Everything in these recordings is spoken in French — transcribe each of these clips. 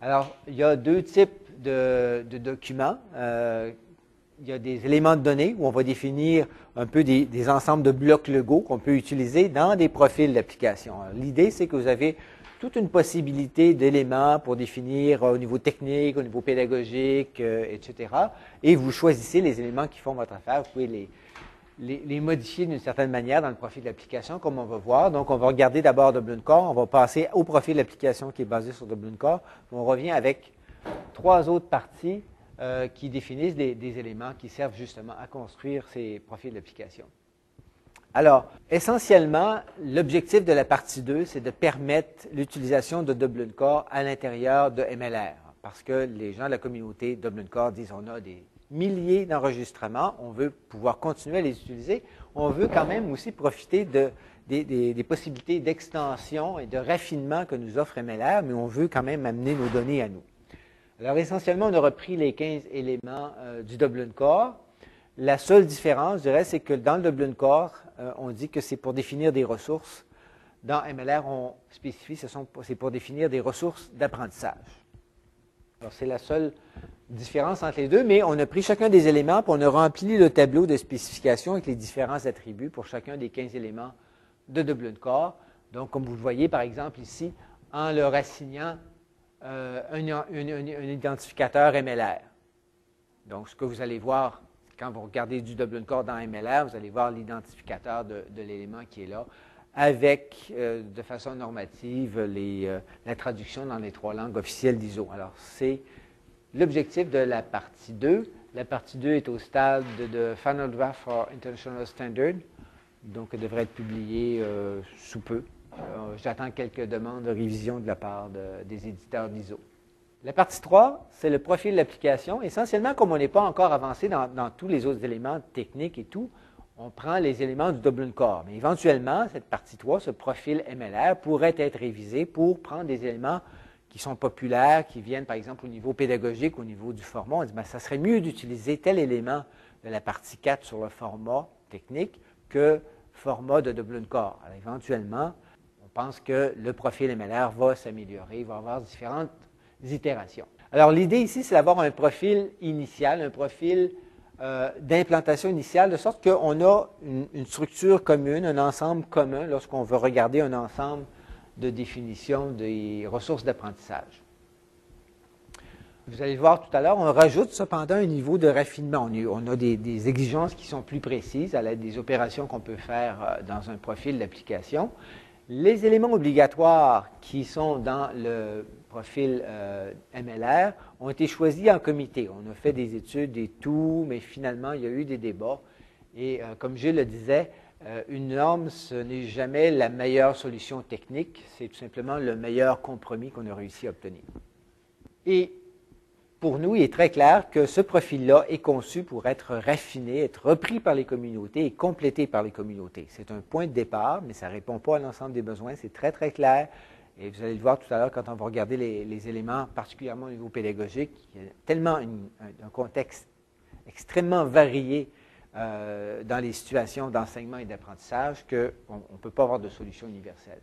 Alors, il y a deux types de, documents. Euh, il y a des éléments de données où on va définir un peu des, ensembles de blocs Lego qu'on peut utiliser dans des profils d'application. L'idée, c'est que vous avez toute une possibilité d'éléments pour définir euh, au niveau technique, au niveau pédagogique, euh, etc. Et vous choisissez les éléments qui font votre affaire. Vous pouvez les, les, modifier d'une certaine manière dans le profil d'application, comme on va voir. Donc, on va regarder d'abord Dublin Core. On va passer au profil d'application qui est basé sur Dublin Core. On revient avec trois autres parties euh, qui définissent des, des, éléments qui servent justement à construire ces profils d'application. Alors, essentiellement, l'objectif de la partie 2, c'est de permettre l'utilisation de Dublin Core à l'intérieur de MLR, parce que les gens de la communauté Dublin Core disent on a des milliers d'enregistrements, on veut pouvoir continuer à les utiliser, on veut quand même aussi profiter des, possibilités d'extension et de raffinement que nous offre MLR, mais on veut quand même amener nos données à nous. Alors, essentiellement, on a repris les 15 éléments euh, du Dublin Core, la seule différence, je dirais, c'est que dans le Dublin Core, euh, on dit que c'est pour définir des ressources. Dans MLR, on spécifie que c'est pour définir des ressources d'apprentissage. C'est la seule différence entre les deux, mais on a pris chacun des éléments, puis on a rempli le tableau de spécification avec les différents attributs pour chacun des 15 éléments de Dublin Core. Donc, comme vous le voyez, par exemple, ici, en leur assignant euh, un, identificateur MLR. Donc, ce que vous allez voir quand vous regardez du Dublin Core dans MLR, vous allez voir l'identificateur de, l'élément qui est là, avec, euh, de façon normative, euh, la traduction dans les trois langues officielles d'ISO. Alors, c'est l'objectif de la partie 2. La partie 2 est au stade de, Final Draft for International Standard, donc elle devrait être publiée euh, sous peu. J'attends quelques demandes de révision de la part des éditeurs d'ISO. La partie 3, c'est le profil de l'application. Essentiellement, comme on n'est pas encore avancé dans, tous les autres éléments techniques et tout, on prend les éléments du Dublin Core. Mais éventuellement, cette partie 3, ce profil MLR, pourrait être révisé pour prendre des éléments qui sont populaires, qui viennent par exemple au niveau pédagogique, au niveau du format. On dit, ben, ça serait mieux d'utiliser tel élément de la partie 4 sur le format technique que format de Dublin Core. Alors, éventuellement, on pense que le profil MLR va s'améliorer, il va avoir différentes itérations. Alors, l'idée ici, c'est d'avoir un profil initial, un profil euh, d'implantation initiale, de sorte qu'on a une, structure commune, un ensemble commun lorsqu'on veut regarder un ensemble de définition des ressources d'apprentissage. Vous allez voir tout à l'heure, on rajoute cependant un niveau de raffinement. On, a des, exigences qui sont plus précises à l'aide des opérations qu'on peut faire euh, dans un profil d'application. Les éléments obligatoires qui sont dans le profil euh, MLR ont été choisis en comité. On a fait des études et tout, mais finalement, il y a eu des débats. Et euh, comme je le disais, euh, une norme, ce n'est jamais la meilleure solution technique, c'est tout simplement le meilleur compromis qu'on a réussi à obtenir. Et pour nous, il est très clair que ce profil-là est conçu pour être raffiné, être repris par les communautés et complété par les communautés. C'est un point de départ, mais ça ne répond pas à l'ensemble des besoins. C'est très, très clair. Et vous allez le voir tout à l'heure quand on va regarder les, éléments, particulièrement au niveau pédagogique. Il y a tellement un, contexte extrêmement varié euh, dans les situations d'enseignement et d'apprentissage qu'on ne peut pas avoir de solution universelle.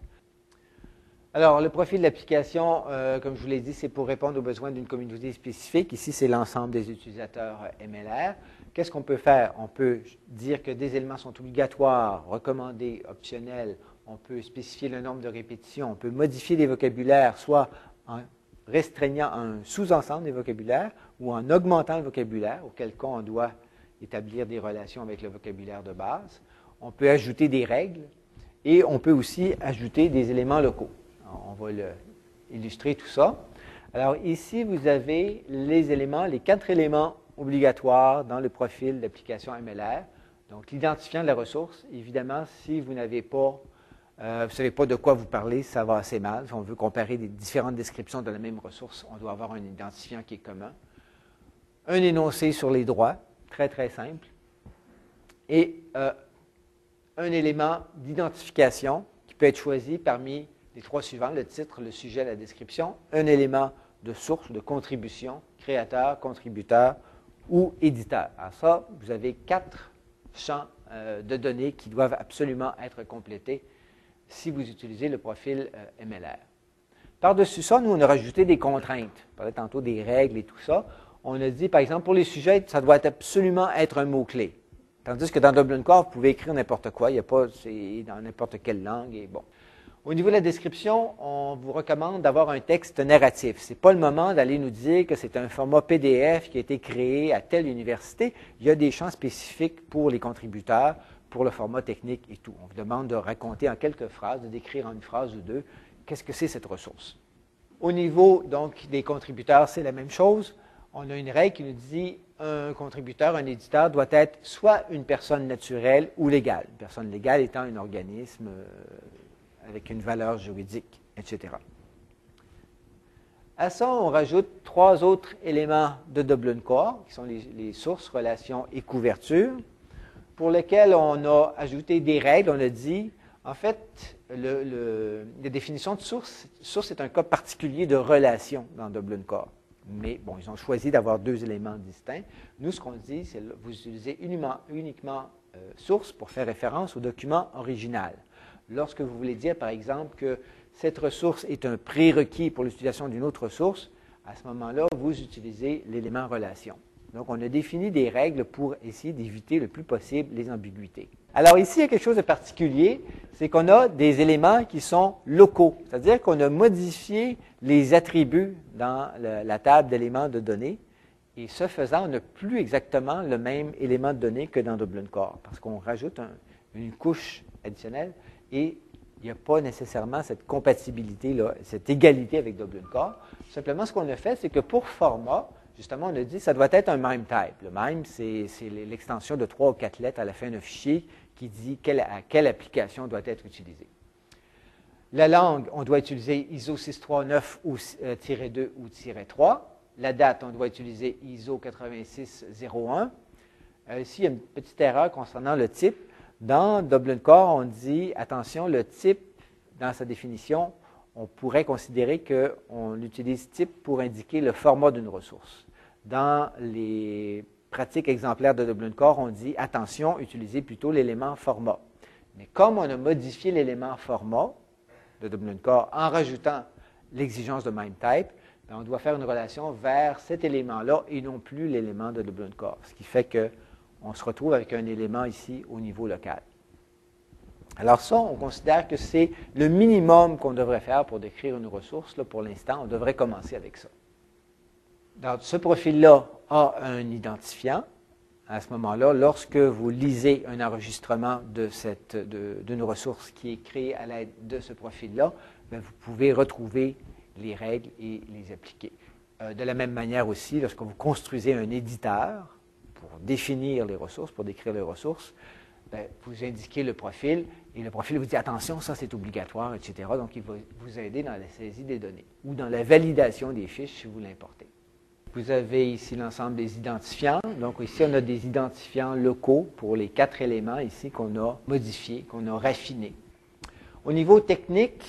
Alors, le profil d'application, euh, comme je vous l'ai dit, c'est pour répondre aux besoins d'une communauté spécifique. Ici, c'est l'ensemble des utilisateurs MLR. Qu'est-ce qu'on peut faire? On peut dire que des éléments sont obligatoires, recommandés, optionnels on peut spécifier le nombre de répétitions, on peut modifier les vocabulaires, soit en restreignant un sous-ensemble des vocabulaires ou en augmentant le vocabulaire, auquel cas on doit établir des relations avec le vocabulaire de base. On peut ajouter des règles et on peut aussi ajouter des éléments locaux. On va illustrer tout ça. Alors ici, vous avez les éléments, les quatre éléments obligatoires dans le profil d'application MLR. Donc l'identifiant de la ressource, évidemment, si vous n'avez pas euh, vous ne savez pas de quoi vous parlez, ça va assez mal. Si on veut comparer des différentes descriptions de la même ressource, on doit avoir un identifiant qui est commun. Un énoncé sur les droits, très très simple. Et euh, un élément d'identification qui peut être choisi parmi les trois suivants, le titre, le sujet, la description. Un élément de source, de contribution, créateur, contributeur ou éditeur. Alors ça, vous avez quatre champs euh, de données qui doivent absolument être complétés si vous utilisez le profil euh, MLR. Par-dessus ça, nous, on a rajouté des contraintes. On parlait tantôt des règles et tout ça. On a dit, par exemple, pour les sujets, ça doit absolument être un mot-clé. Tandis que dans Dublin Core, vous pouvez écrire n'importe quoi. Il n'y a pas, c'est dans n'importe quelle langue. Et bon. Au niveau de la description, on vous recommande d'avoir un texte narratif. Ce n'est pas le moment d'aller nous dire que c'est un format PDF qui a été créé à telle université. Il y a des champs spécifiques pour les contributeurs, pour le format technique et tout. On vous demande de raconter en quelques phrases, de décrire en une phrase ou deux qu'est-ce que c'est cette ressource. Au niveau donc des contributeurs, c'est la même chose. On a une règle qui nous dit un contributeur, un éditeur doit être soit une personne naturelle ou légale. Une personne légale étant un organisme euh, avec une valeur juridique, etc. À ça, on rajoute trois autres éléments de Dublin Core, qui sont les, sources, relations et couverture, pour lesquels on a ajouté des règles. On a dit, en fait, la définition de source, source est un cas particulier de relation dans Dublin Core. Mais bon, ils ont choisi d'avoir deux éléments distincts. Nous, ce qu'on dit, c'est vous utilisez uniquement, euh, source pour faire référence au document original. Lorsque vous voulez dire, par exemple, que cette ressource est un prérequis pour l'utilisation d'une autre ressource, à ce moment-là, vous utilisez l'élément relation. Donc, on a défini des règles pour essayer d'éviter le plus possible les ambiguïtés. Alors ici, il y a quelque chose de particulier, c'est qu'on a des éléments qui sont locaux, c'est-à-dire qu'on a modifié les attributs dans la table d'éléments de données, et ce faisant, on n'a plus exactement le même élément de données que dans Dublin Core, parce qu'on rajoute une couche additionnelle et il n'y a pas nécessairement cette compatibilité-là, cette égalité avec Dublin Core. Simplement, ce qu'on a fait, c'est que pour format, justement, on a dit que ça doit être un MIME type. Le MIME, c'est l'extension de trois ou quatre lettres à la fin d'un fichier qui dit à quelle application doit être utilisée. La langue, on doit utiliser ISO 639 ou, 2 euh, ou 3. La date, on doit utiliser ISO 8601. Euh, ici, il y a une petite erreur concernant le type. Dans Dublin Core, on dit, attention, le type, dans sa définition, on pourrait considérer qu'on utilise type pour indiquer le format d'une ressource. Dans les pratiques exemplaires de Dublin Core, on dit, attention, utilisez plutôt l'élément format. Mais comme on a modifié l'élément format de Dublin Core en rajoutant l'exigence de MIME type, ben, on doit faire une relation vers cet élément-là et non plus l'élément de Dublin Core. Ce qui fait que on se retrouve avec un élément ici au niveau local. Alors ça, on considère que c'est le minimum qu'on devrait faire pour décrire une ressource. Là, pour l'instant, on devrait commencer avec ça. Donc, ce profil-là a un identifiant. À ce moment-là, lorsque vous lisez un enregistrement d'une ressource qui est créée à l'aide de ce profil-là, ben, vous pouvez retrouver les règles et les appliquer. Euh, de la même manière aussi, lorsque vous construisez un éditeur, pour définir les ressources, pour décrire les ressources, ben, vous indiquez le profil et le profil vous dit attention, ça c'est obligatoire, etc. Donc il va vous aider dans la saisie des données ou dans la validation des fiches si vous l'importez. Vous avez ici l'ensemble des identifiants. Donc ici, on a des identifiants locaux pour les quatre éléments ici qu'on a modifiés, qu'on a raffinés. Au niveau technique,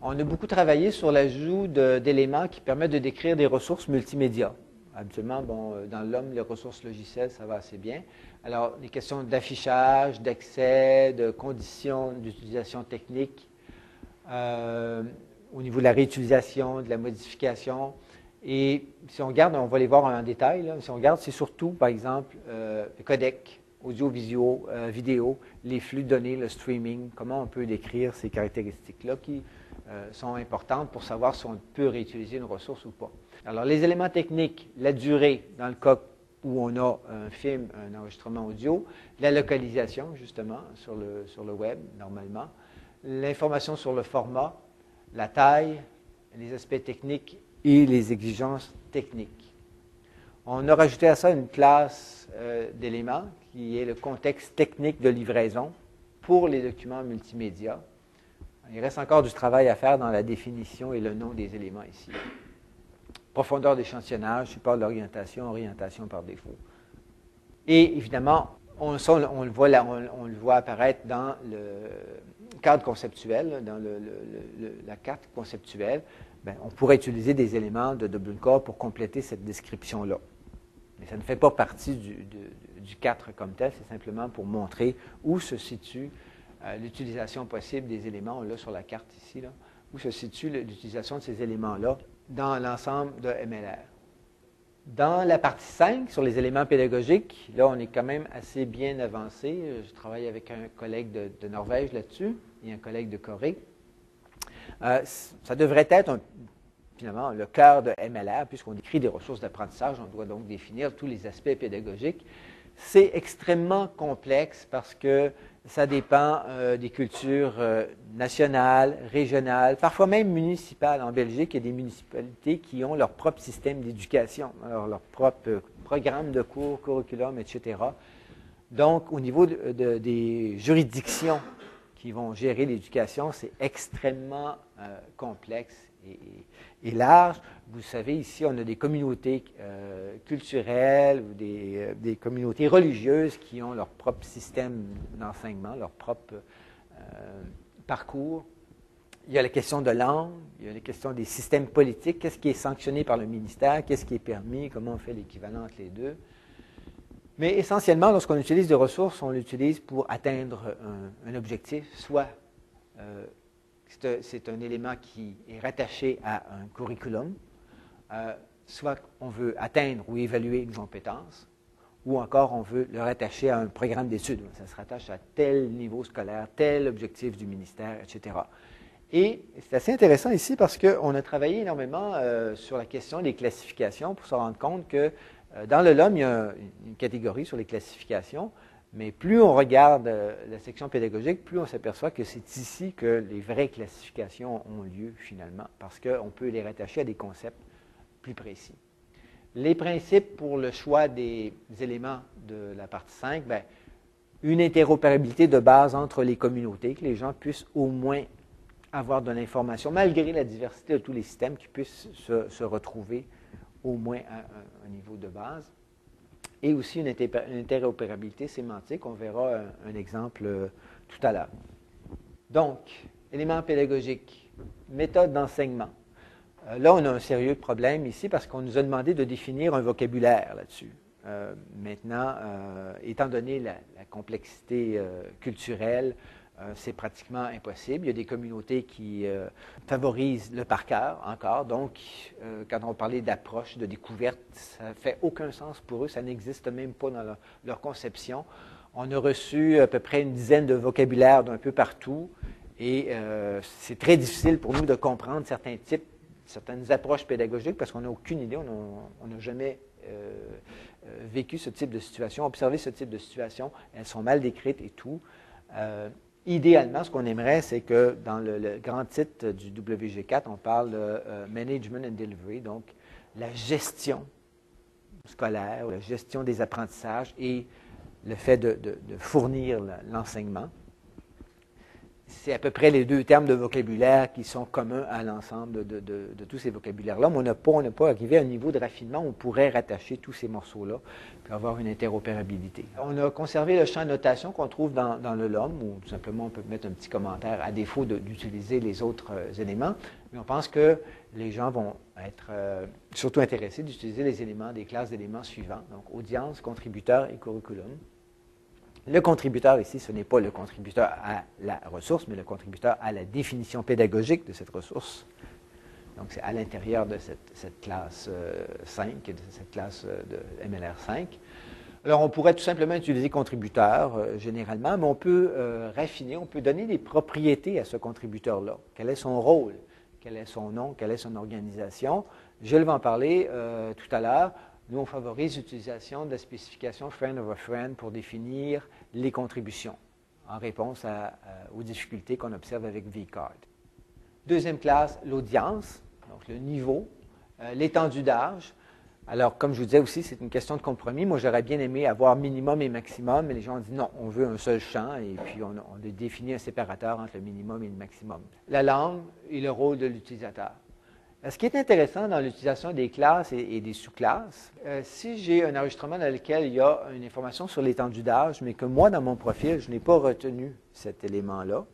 on a beaucoup travaillé sur l'ajout d'éléments qui permettent de décrire des ressources multimédia. Habituellement, bon, euh, dans l'homme, les ressources logicielles, ça va assez bien. Alors, les questions d'affichage, d'accès, de conditions d'utilisation technique, euh, au niveau de la réutilisation, de la modification. Et si on regarde, on va les voir en détail. Si on regarde, c'est surtout, par exemple, euh, le codec, audio, vidéo, les flux de données, le streaming, comment on peut décrire ces caractéristiques-là qui sont importantes pour savoir si on peut réutiliser une ressource ou pas. Alors, les éléments techniques, la durée, dans le cas où on a un film, un enregistrement audio, la localisation, justement, sur le, sur le web, normalement, l'information sur le format, la taille, les aspects techniques et les exigences techniques. On a rajouté à ça une classe euh, d'éléments qui est le contexte technique de livraison pour les documents multimédia. Il reste encore du travail à faire dans la définition et le nom des éléments ici profondeur d'échantillonnage, support de l'orientation, orientation par défaut. Et évidemment, on, le, voit apparaître dans le cadre conceptuel, dans la carte conceptuelle. Ben, on pourrait utiliser des éléments de Dublin Core pour compléter cette description-là. Mais ça ne fait pas partie du, du 4 comme tel, c'est simplement pour montrer où se situe euh, l'utilisation possible des éléments. L'a sur la carte ici. Là où se situe l'utilisation de ces éléments-là dans l'ensemble de MLR. Dans la partie 5, sur les éléments pédagogiques, là, on est quand même assez bien avancé. Je travaille avec un collègue de, Norvège là-dessus et un collègue de Corée. Euh, ça devrait être finalement le cœur de MLR, puisqu'on décrit des ressources d'apprentissage, on doit donc définir tous les aspects pédagogiques. C'est extrêmement complexe parce que ça dépend euh, des cultures euh, nationales, régionales, parfois même municipales. En Belgique, il y a des municipalités qui ont leur propre système d'éducation, leur propre euh, programme de cours, curriculum, etc. Donc, au niveau des juridictions qui vont gérer l'éducation, c'est extrêmement complexe et, large. Vous savez, ici, on a des communautés euh, culturelles ou euh, des, communautés religieuses qui ont leur propre système d'enseignement, leur propre euh, parcours. Il y a la question de langue, il y a la question des systèmes politiques, qu'est-ce qui est sanctionné par le ministère, qu'est-ce qui est permis, comment on fait l'équivalent entre les deux? Mais essentiellement, lorsqu'on utilise des ressources, on l'utilise pour atteindre un, objectif, soit c'est un élément qui est rattaché à un curriculum. Euh, soit on veut atteindre ou évaluer une compétence, ou encore on veut le rattacher à un programme d'études. Ça se rattache à tel niveau scolaire, tel objectif du ministère, etc. Et c'est assez intéressant ici parce qu'on a travaillé énormément euh, sur la question des classifications pour se rendre compte que euh, dans le LOM, il y a une catégorie sur les classifications, mais plus on regarde euh, la section pédagogique, plus on s'aperçoit que c'est ici que les vraies classifications ont lieu finalement, parce qu'on peut les rattacher à des concepts plus précis. Les principes pour le choix des éléments de la partie 5, bien, une interopérabilité de base entre les communautés, que les gens puissent au moins avoir de l'information, malgré la diversité de tous les systèmes, qui puissent se, retrouver au moins à un niveau de base et aussi une, interopérabilité sémantique. On verra un, exemple euh, tout à l'heure. Donc, éléments pédagogiques, méthode d'enseignement. Euh, là, on a un sérieux problème ici parce qu'on nous a demandé de définir un vocabulaire là-dessus. Euh, maintenant, étant donné la complexité culturelle, c'est pratiquement impossible. Il y a des communautés qui euh, favorisent le par cœur encore. Donc, euh, quand on parlait d'approche, de découverte, ça ne fait aucun sens pour eux. Ça n'existe même pas dans leur, conception. On a reçu à peu près une dizaine de vocabulaires d'un peu partout. Et c'est très difficile pour nous de comprendre certains types, certaines approches pédagogiques parce qu'on n'a aucune idée. On n'a jamais vécu ce type de situation, observé ce type de situation. Elles sont mal décrites et tout. Idéalement, ce qu'on aimerait, c'est que dans le, grand titre du WG4, on parle de euh, Management and Delivery, donc la gestion scolaire, la gestion des apprentissages et le fait de fournir l'enseignement c'est à peu près les deux termes de vocabulaire qui sont communs à l'ensemble de, tous ces vocabulaires-là, mais on n'a pas, pas, arrivé à un niveau de raffinement où on pourrait rattacher tous ces morceaux-là et avoir une interopérabilité. On a conservé le champ de notation qu'on trouve dans, le LOM, où tout simplement on peut mettre un petit commentaire à défaut d'utiliser les autres euh, éléments, mais on pense que les gens vont être euh, surtout intéressés d'utiliser les éléments des classes d'éléments suivants, donc audience, contributeur et curriculum. Le contributeur ici, ce n'est pas le contributeur à la ressource, mais le contributeur à la définition pédagogique de cette ressource. Donc, c'est à l'intérieur de cette, classe 5 euh, de cette classe euh, de MLR 5. Alors, on pourrait tout simplement utiliser contributeur euh, généralement, mais on peut raffiner, on peut donner des propriétés à ce contributeur-là. Quel est son rôle? Quel est son nom? Quelle est son organisation? Je vais en parler tout à l'heure. Nous, on favorise l'utilisation de la spécification friend a friend pour définir les contributions en réponse aux difficultés qu'on observe avec VCard. Deuxième classe, l'audience, donc le niveau, euh, l'étendue d'âge. Alors, comme je vous disais aussi, c'est une question de compromis. Moi, j'aurais bien aimé avoir minimum et maximum, mais les gens ont dit non, on veut un seul champ et puis on, on a un séparateur entre le minimum et le maximum. La langue et le rôle de l'utilisateur. Euh, ce qui est intéressant dans l'utilisation des classes et, des sous-classes, euh, si j'ai un enregistrement dans lequel il y a une information sur l'étendue d'âge, mais que moi, dans mon profil, je n'ai pas retenu cet élément-là,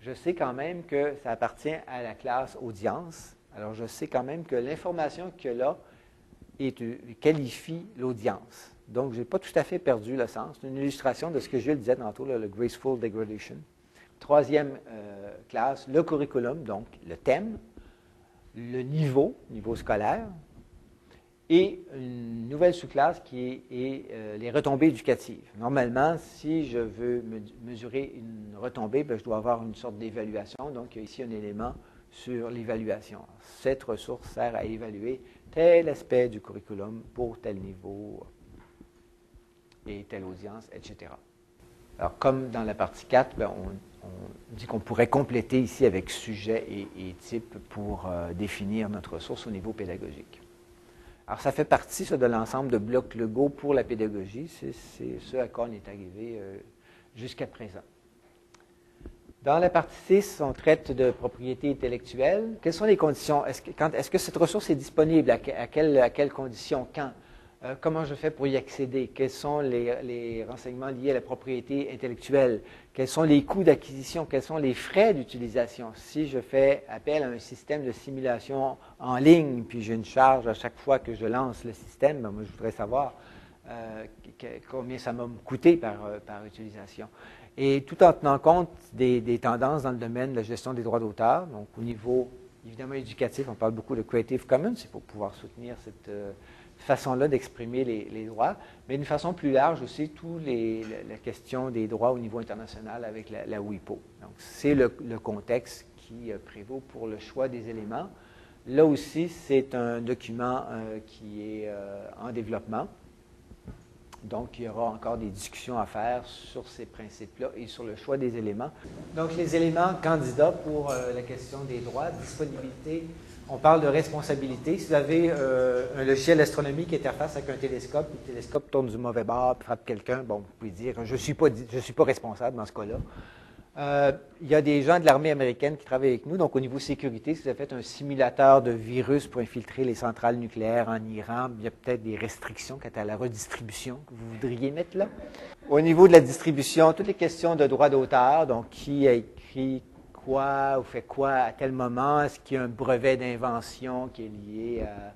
je sais quand même que ça appartient à la classe audience. Alors, je sais quand même que l'information a là euh, qualifie l'audience. Donc, je n'ai pas tout à fait perdu le sens. C'est une illustration de ce que je disais tantôt, le graceful degradation troisième classe, le curriculum, donc le thème, le niveau, niveau scolaire, et une nouvelle sous-classe qui est, euh, les retombées éducatives. Normalement, si je veux mesurer une retombée, ben, je dois avoir une sorte d'évaluation. Donc, il y a ici un élément sur l'évaluation. Cette ressource sert à évaluer tel aspect du curriculum pour tel niveau et telle audience, etc. Alors, comme dans la partie 4, ben, on, dit qu'on pourrait compléter ici avec sujet et, type pour euh, définir notre ressource au niveau pédagogique. Alors, ça fait partie de l'ensemble de blocs Lego pour la pédagogie. C'est ce à quoi on est arrivé euh, jusqu'à présent. Dans la partie 6, on traite de propriété intellectuelle. Quelles sont les conditions? Est-ce que, cette ressource est disponible? À, quelles conditions? Quand? Euh, comment je fais pour y accéder? Quels sont les, renseignements liés à la propriété intellectuelle? Quels sont les coûts d'acquisition? Quels sont les frais d'utilisation? Si je fais appel à un système de simulation en ligne, puis j'ai une charge à chaque fois que je lance le système, ben, moi, je voudrais savoir euh, combien ça m'a coûté par, euh, par utilisation et tout en tenant compte des, tendances dans le domaine de la gestion des droits d'auteur. Donc, au niveau évidemment éducatif, on parle beaucoup de Creative Commons, c'est pour pouvoir soutenir cette façon-là d'exprimer les, droits, mais d'une façon plus large aussi, tout les, la, question des droits au niveau international avec la, WIPO. Donc, c'est le, contexte qui euh, prévaut pour le choix des éléments. Là aussi, c'est un document euh, qui est en développement. Donc, il y aura encore des discussions à faire sur ces principes-là et sur le choix des éléments. Donc, les éléments candidats pour euh, la question des droits, disponibilité, on parle de responsabilité. Si vous avez euh, un logiciel d'astronomie qui interface avec un télescope, le télescope tourne du mauvais bord, frappe quelqu'un, bon, vous pouvez dire, je ne suis, pas, suis pas responsable dans ce cas-là. Euh, il y a des gens de l'armée américaine qui travaillent avec nous. Donc, au niveau sécurité, si vous avez fait un simulateur de virus pour infiltrer les centrales nucléaires en Iran, il y a peut-être des restrictions quant à la redistribution que vous voudriez mettre là. Au niveau de la distribution, toutes les questions de droit d'auteur, donc qui a écrit quoi ou fait quoi à tel moment, est-ce qu'il y a un brevet d'invention qui est lié à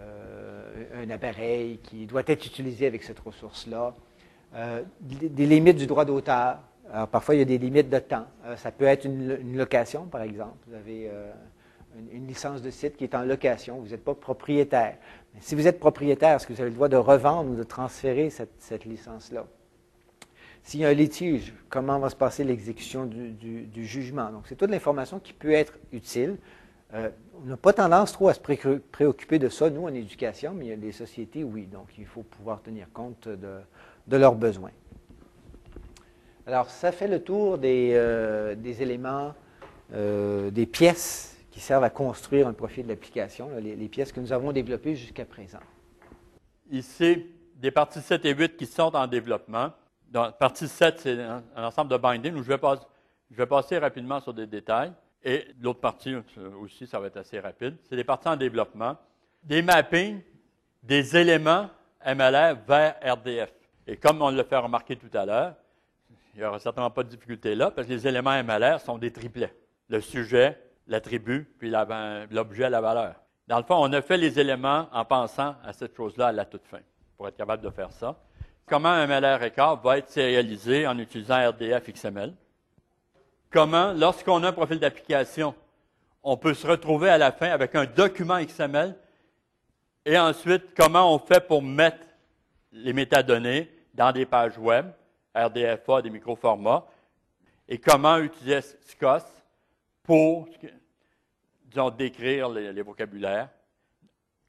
euh, un appareil qui doit être utilisé avec cette ressource-là, euh, des limites du droit d'auteur. Alors, parfois, il y a des limites de temps. Euh, ça peut être une, location, par exemple. Vous avez une, licence de site qui est en location. Vous n'êtes pas propriétaire. Mais si vous êtes propriétaire, est-ce que vous avez le droit de revendre ou de transférer cette, licence-là? S'il y a un litige, comment va se passer l'exécution du, jugement? Donc, c'est toute l'information qui peut être utile. Euh, on n'a pas tendance trop à se préoccuper de ça, nous, en éducation, mais il y a des sociétés, oui. Donc, il faut pouvoir tenir compte de leurs besoins. Alors, ça fait le tour des, euh, éléments, euh, des pièces qui servent à construire un profil d'application, les, les, pièces que nous avons développées jusqu'à présent. Ici, des parties 7 et 8 qui sont en développement. Dans partie 7, c'est un, ensemble de bindings où je vais, passer rapidement sur des détails. Et l'autre partie aussi, ça va être assez rapide. C'est des parties en développement. Des mappings, des éléments MLR vers RDF. Et comme on l'a fait remarquer tout à l'heure, il n'y aura certainement pas de difficulté là, parce que les éléments MLR sont des triplets. Le sujet, l'attribut, puis l'objet, la valeur. Dans le fond, on a fait les éléments en pensant à cette chose-là à la toute fin, pour être capable de faire ça. Comment un MLR record va être sérialisé en utilisant RDF XML? Comment, lorsqu'on a un profil d'application, on peut se retrouver à la fin avec un document XML? Et ensuite, comment on fait pour mettre les métadonnées dans des pages web? RDFA des microformats? Et comment utiliser SCOS pour, disons, décrire les, vocabulaires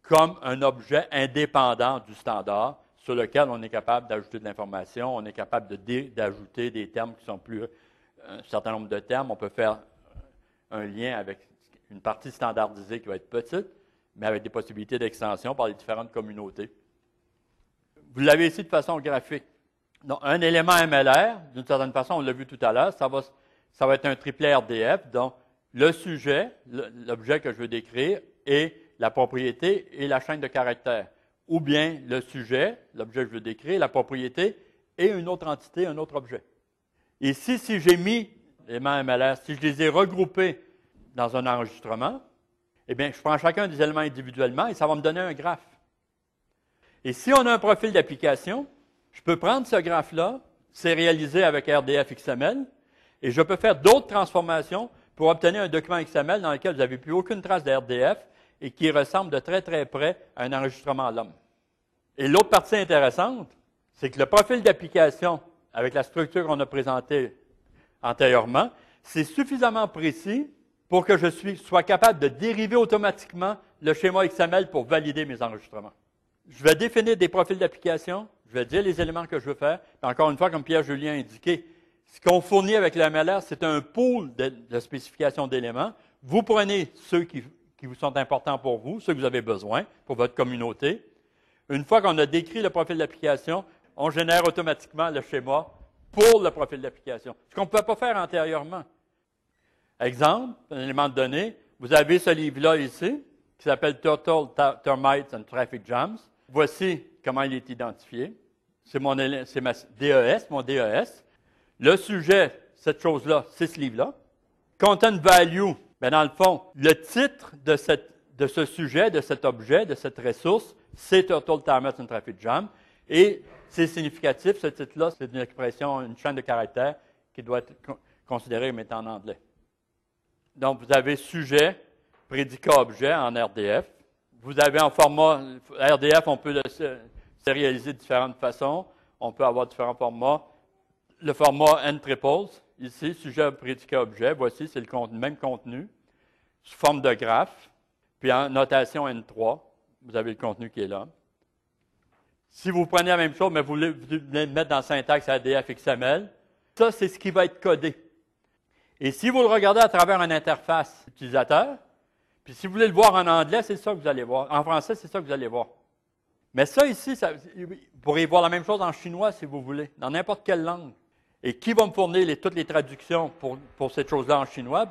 comme un objet indépendant du standard sur lequel on est capable d'ajouter de l'information, on est capable d'ajouter des termes qui sont plus un certain nombre de termes. On peut faire un lien avec une partie standardisée qui va être petite, mais avec des possibilités d'extension par les différentes communautés. Vous l'avez ici de façon graphique. Donc, un élément MLR, d'une certaine façon, on l'a vu tout à l'heure, ça va, ça va être un triplet RDF. Donc, le sujet, l'objet que je veux décrire, et la propriété et la chaîne de caractères. Ou bien le sujet, l'objet que je veux décrire, la propriété et une autre entité, un autre objet. Ici, si j'ai mis l'élément MLR, si je les ai regroupés dans un enregistrement, eh bien, je prends chacun des éléments individuellement et ça va me donner un graphe. Et si on a un profil d'application, je peux prendre ce graphe-là, c'est réalisé avec RDF XML, Et je peux faire d'autres transformations pour obtenir un document XML dans lequel vous n'avez plus aucune trace de RDF et qui ressemble de très très près à un enregistrement à l'homme. Et l'autre partie intéressante, c'est que le profil d'application avec la structure qu'on a présentée antérieurement, c'est suffisamment précis pour que je sois capable de dériver automatiquement le schéma XML pour valider mes enregistrements. Je vais définir des profils d'application, je vais dire les éléments que je veux faire. encore une fois, comme Pierre-Julien a indiqué, ce qu'on fournit avec le MLR, c'est un pool de, spécification d'éléments. Vous prenez ceux qui, qui vous sont importants pour vous, ceux que vous avez besoin pour votre communauté. Une fois qu'on a décrit le profil d'application, on génère automatiquement le schéma pour le profil d'application, ce qu'on ne pouvait pas faire antérieurement. Exemple, un élément de données, vous avez ce livre-là ici, qui s'appelle Total Termites and Traffic Jams. Voici comment il est identifié. C'est mon c'est ma DES, mon DES. Le sujet, cette chose-là, c'est ce livre-là. Content value, bien dans le fond, le titre de, ce sujet, de cet objet, de cette ressource, c'est Total Termites and Traffic Jams. Et c'est significatif, ce titre-là, c'est une expression, une chaîne de caractères qui doit être considérée comme étant en anglais. Donc, vous avez sujet, prédicat, objet en RDF. Vous avez en format RDF, on peut le sérialiser de différentes façons. On peut avoir différents formats. Le format N-triples, ici, sujet, prédicat, objet. Voici, c'est le même contenu, sous forme de graphe. Puis en notation N3, vous avez le contenu qui est là. Si vous prenez la même chose, mais vous voulez, le mettre dans syntaxe ADF XML, ça, c'est ce qui va être codé. Et si vous le regardez à travers une interface utilisateur, puis si vous voulez le voir en anglais, c'est ça que vous allez voir. En français, c'est ça que vous allez voir. Mais ça ici, vous pourrez voir la même chose en chinois si vous voulez, dans n'importe quelle langue. Et qui va me fournir toutes les traductions pour, cette chose-là en chinois,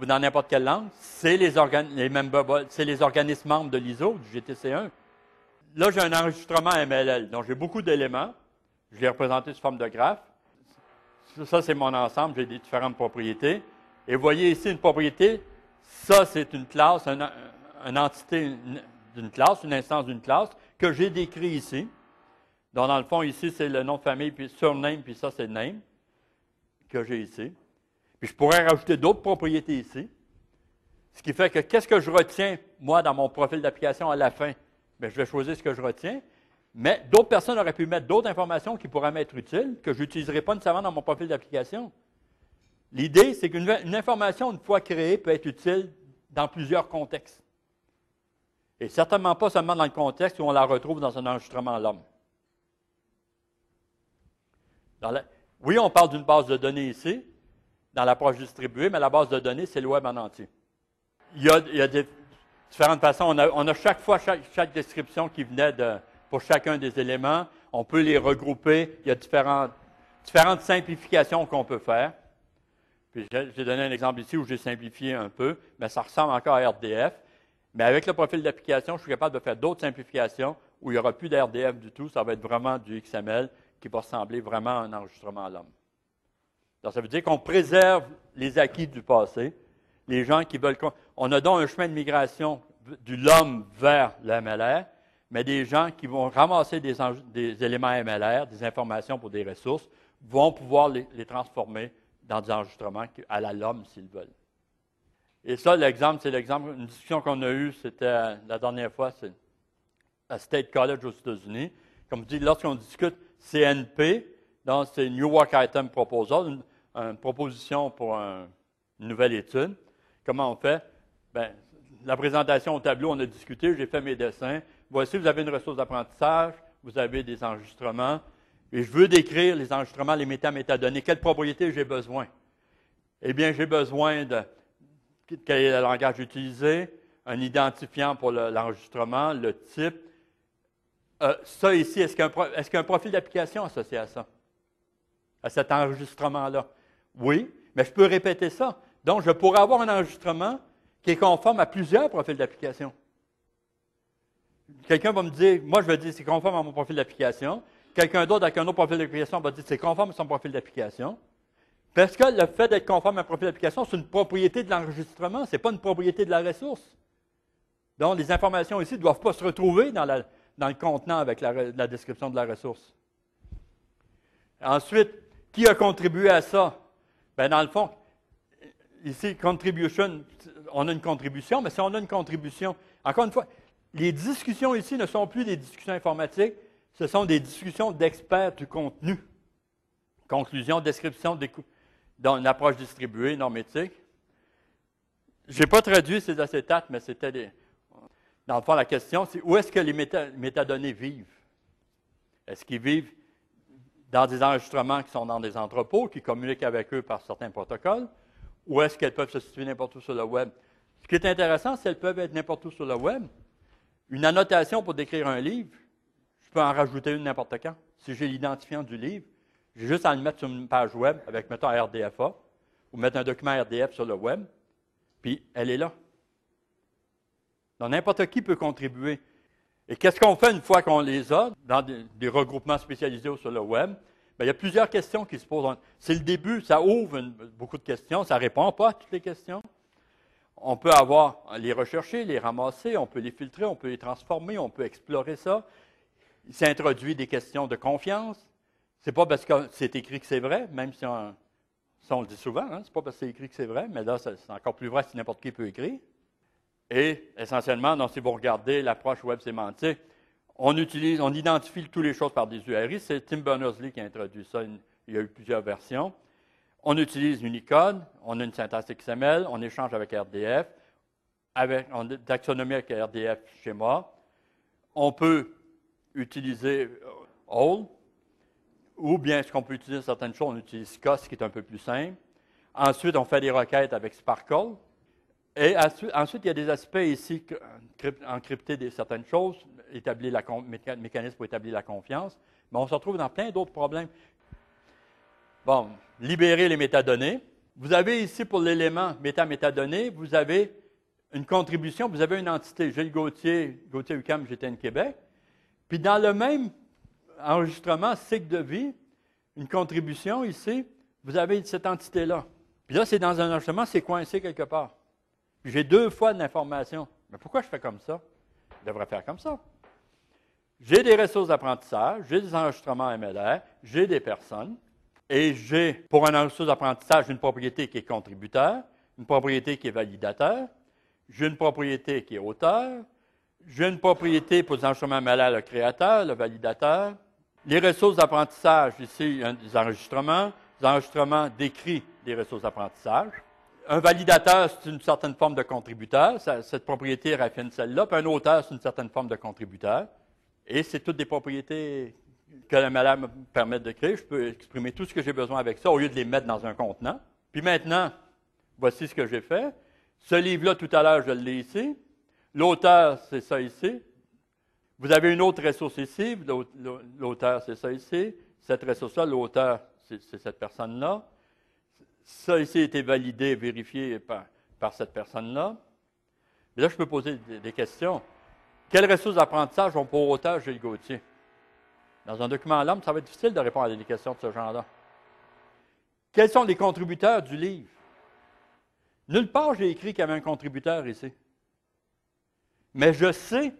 ou dans n'importe quelle langue? C'est les, les, organismes membres de l'ISO, du GTC1 là, j'ai un enregistrement MLL. Donc, j'ai beaucoup d'éléments. Je l'ai représenté sous forme de graphe. Ça, c'est mon ensemble. J'ai des différentes propriétés. Et vous voyez ici une propriété. Ça, c'est une classe, une, entité d'une classe, une instance d'une classe que j'ai décrit ici. Donc, dans le fond, ici, c'est le nom de famille, puis surname, puis ça, c'est le name que j'ai ici. Puis je pourrais rajouter d'autres propriétés ici. Ce qui fait que qu'est-ce que je retiens, moi, dans mon profil d'application à la fin? Ben, je vais choisir ce que je retiens. Mais d'autres personnes auraient pu mettre d'autres informations qui pourraient m'être utiles, que je n'utiliserai pas nécessairement dans mon profil d'application. L'idée, c'est qu'une information, une fois créée, peut être utile dans plusieurs contextes. Et certainement pas seulement dans le contexte où on la retrouve dans un enregistrement l'homme. Oui, on parle d'une base de données ici, dans l'approche distribuée, mais la base de données, c'est le web en entier. Il y a, différentes façons. On a, chaque fois chaque, description qui venait pour chacun des éléments. On peut les regrouper. Il y a différentes, simplifications qu'on peut faire. J'ai donné un exemple ici où j'ai simplifié un peu, mais ça ressemble encore à RDF. Mais avec le profil d'application, je suis capable de faire d'autres simplifications où il n'y aura plus d'RDF du tout. Ça va être vraiment du XML qui va ressembler vraiment à un enregistrement à l'homme. Donc, ça veut dire qu'on préserve les acquis du passé. Les gens qui veulent. On a donc un chemin de migration du l'homme vers le MLR, mais des gens qui vont ramasser des, éléments MLR, des informations pour des ressources, vont pouvoir les, transformer dans des enregistrements à la s'ils veulent. Et ça, l'exemple, c'est l'exemple, une discussion qu'on a eue, c'était la dernière fois, c'est à State College aux États-Unis. Comme je dis, lorsqu'on discute CNP, donc c'est New Work Item Proposal, une, proposition pour une nouvelle étude. Comment on fait? Bien, la présentation au tableau, on a discuté, j'ai fait mes dessins. Voici, vous avez une ressource d'apprentissage, vous avez des enregistrements, et je veux décrire les enregistrements, les méta-métadonnées. Quelle propriété j'ai besoin? Eh bien, j'ai besoin de quel est le langage utilisé, un identifiant pour l'enregistrement, le, type. Euh, ça ici, est-ce qu'il y a un profil d'application associé à ça? À cet enregistrement-là? Oui, mais je peux répéter ça. Donc, je pourrais avoir un enregistrement qui est conforme à plusieurs profils d'application. Quelqu'un va me dire, moi je vais dire c'est conforme à mon profil d'application. Quelqu'un d'autre avec un autre profil d'application va dire c'est conforme à son profil d'application. Parce que le fait d'être conforme à un profil d'application, c'est une propriété de l'enregistrement, ce n'est pas une propriété de la ressource. Donc, les informations ici ne doivent pas se retrouver dans, le contenant avec la description de la ressource. Ensuite, qui a contribué à ça? Ben, dans le fond, ici, contribution, on a une contribution, mais si on a une contribution, encore une fois, les discussions ici ne sont plus des discussions informatiques, ce sont des discussions d'experts du contenu. Conclusion, description d'une approche distribuée, normétique. Je n'ai pas traduit ces acétates, mais c'était des. Dans le fond, la question, c'est où est-ce que les métadonnées vivent? Est-ce qu'ils vivent dans des enregistrements qui sont dans des entrepôts, qui communiquent avec eux par certains protocoles, ou est-ce qu'elles peuvent se situer n'importe où sur le web? Ce qui est intéressant, c'est qu'elles peuvent être n'importe où sur le web. Une annotation pour décrire un livre, je peux en rajouter une n'importe quand. Si j'ai l'identifiant du livre, j'ai juste à le mettre sur une page web avec, mettons, RDFA, ou mettre un document RDF sur le web, puis elle est là. Donc, n'importe qui peut contribuer. Et qu'est-ce qu'on fait une fois qu'on les a dans des, regroupements spécialisés sur le web? Bien, il y a plusieurs questions qui se posent. C'est le début, ça ouvre beaucoup de questions, ça ne répond pas à toutes les questions. On peut avoir, les rechercher, les ramasser, on peut les filtrer, on peut les transformer, on peut explorer ça. Il s'introduit des questions de confiance. Ce n'est pas parce que c'est écrit que c'est vrai, même si on, le dit souvent, hein, ce n'est pas parce que c'est écrit que c'est vrai, mais là, c'est encore plus vrai si n'importe qui peut écrire. Et essentiellement, donc, si vous regardez l'approche web sémantique, on utilise, on identifie toutes les choses par des URI. C'est Tim Berners-Lee qui a introduit ça. Il y a eu plusieurs versions. On utilise Unicode, on a une syntaxe XML, on échange avec RDF, avec, on a taxonomie avec RDF schéma. On peut utiliser OL, ou bien ce qu'on peut utiliser certaines choses, on utilise COS qui est un peu plus simple. Ensuite, on fait des requêtes avec Sparkle. Et ensuite, il y a des aspects ici, encrypter certaines choses, établir la, mécanisme pour établir la confiance. Mais on se retrouve dans plein d'autres problèmes. Bon, libérer les métadonnées. Vous avez ici pour l'élément méta-métadonnées, vous avez une contribution, vous avez une entité. Gilles Gauthier, Gauthier UCAM, GTN Québec. Puis dans le même enregistrement, cycle de vie, une contribution ici, vous avez cette entité-là. Puis là, c'est dans un enregistrement, c'est coincé quelque part. J'ai deux fois de l'information. Mais pourquoi je fais comme ça? Je devrais faire comme ça. J'ai des ressources d'apprentissage, j'ai des enregistrements MLR, j'ai des personnes, et j'ai, pour un ressource d'apprentissage, une propriété qui est contributeur, une propriété qui est validateur, j'ai une propriété qui est auteur, j'ai une propriété pour les enregistrements MLR, le créateur, le validateur. Les ressources d'apprentissage, ici, des enregistrements, des enregistrements décrits des ressources d'apprentissage un validateur, c'est une certaine forme de contributeur. cette propriété raffine celle-là. Puis un auteur, c'est une certaine forme de contributeur. Et c'est toutes des propriétés que la malade me permet de créer. Je peux exprimer tout ce que j'ai besoin avec ça au lieu de les mettre dans un contenant. Puis maintenant, voici ce que j'ai fait. Ce livre-là, tout à l'heure, je l'ai ici. L'auteur, c'est ça ici. Vous avez une autre ressource ici. L'auteur, c'est ça ici. Cette ressource-là, l'auteur, c'est cette personne-là. Ça ici a été validé, vérifié par, cette personne-là. là, je peux poser des, questions. Quelles ressources d'apprentissage ont pour auteur Gilles Gauthier? Dans un document l'homme, ça va être difficile de répondre à des questions de ce genre-là. Quels sont les contributeurs du livre? Nulle part, j'ai écrit qu'il y avait un contributeur ici. Mais je sais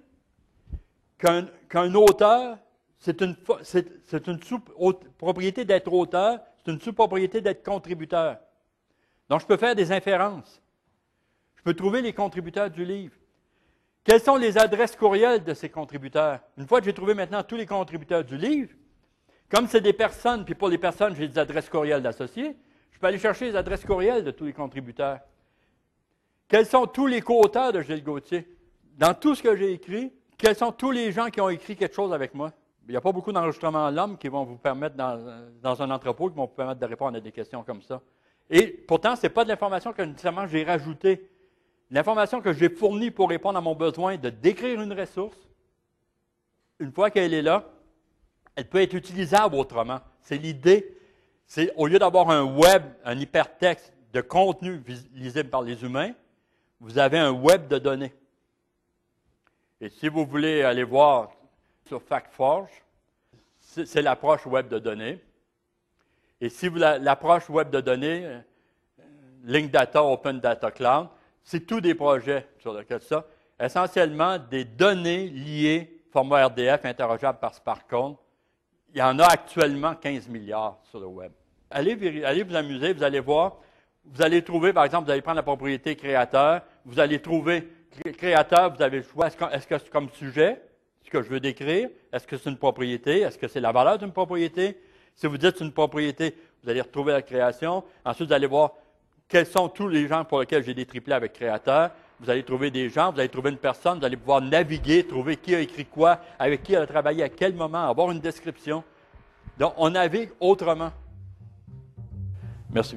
qu'un auteur, c'est une, une propriété d'être auteur, c'est une sous-propriété d'être contributeur. Donc, je peux faire des inférences. Je peux trouver les contributeurs du livre. Quelles sont les adresses courriels de ces contributeurs? Une fois que j'ai trouvé maintenant tous les contributeurs du livre, comme c'est des personnes, puis pour les personnes, j'ai des adresses courriels d'associés, je peux aller chercher les adresses courriels de tous les contributeurs. Quels sont tous les co-auteurs de Gilles Gauthier? Dans tout ce que j'ai écrit, quels sont tous les gens qui ont écrit quelque chose avec moi? Il n'y a pas beaucoup d'enregistrements à l'homme qui vont vous permettre, dans, un entrepôt, qui vont vous permettre de répondre à des questions comme ça. Et pourtant, ce n'est pas de l'information que nécessairement j'ai rajoutée. L'information que j'ai fournie pour répondre à mon besoin de décrire une ressource, une fois qu'elle est là, elle peut être utilisable autrement. C'est l'idée. C'est au lieu d'avoir un web, un hypertexte de contenu lisible par les humains, vous avez un web de données. Et si vous voulez aller voir sur FactForge. C'est l'approche web de données. Et si vous l'approche web de données, euh, Link Data, Open Data Cloud, c'est tous des projets sur lesquels ça. Essentiellement des données liées, format RDF interrogeable par Sparkle. Il y en a actuellement 15 milliards sur le web. allez, allez vous amuser, vous allez voir. Vous allez trouver, par exemple, vous allez prendre la propriété créateur, vous allez trouver créateur, vous avez le choix. Est-ce que c'est comme sujet, ce que je veux décrire? Est-ce que c'est une propriété? Est-ce que c'est la valeur d'une propriété? Si vous dites une propriété, vous allez retrouver la création. Ensuite, vous allez voir quels sont tous les gens pour lesquels j'ai des triplés avec créateur. Vous allez trouver des gens, vous allez trouver une personne, vous allez pouvoir naviguer, trouver qui a écrit quoi, avec qui elle a travaillé, à quel moment, avoir une description. Donc, on navigue autrement. Merci.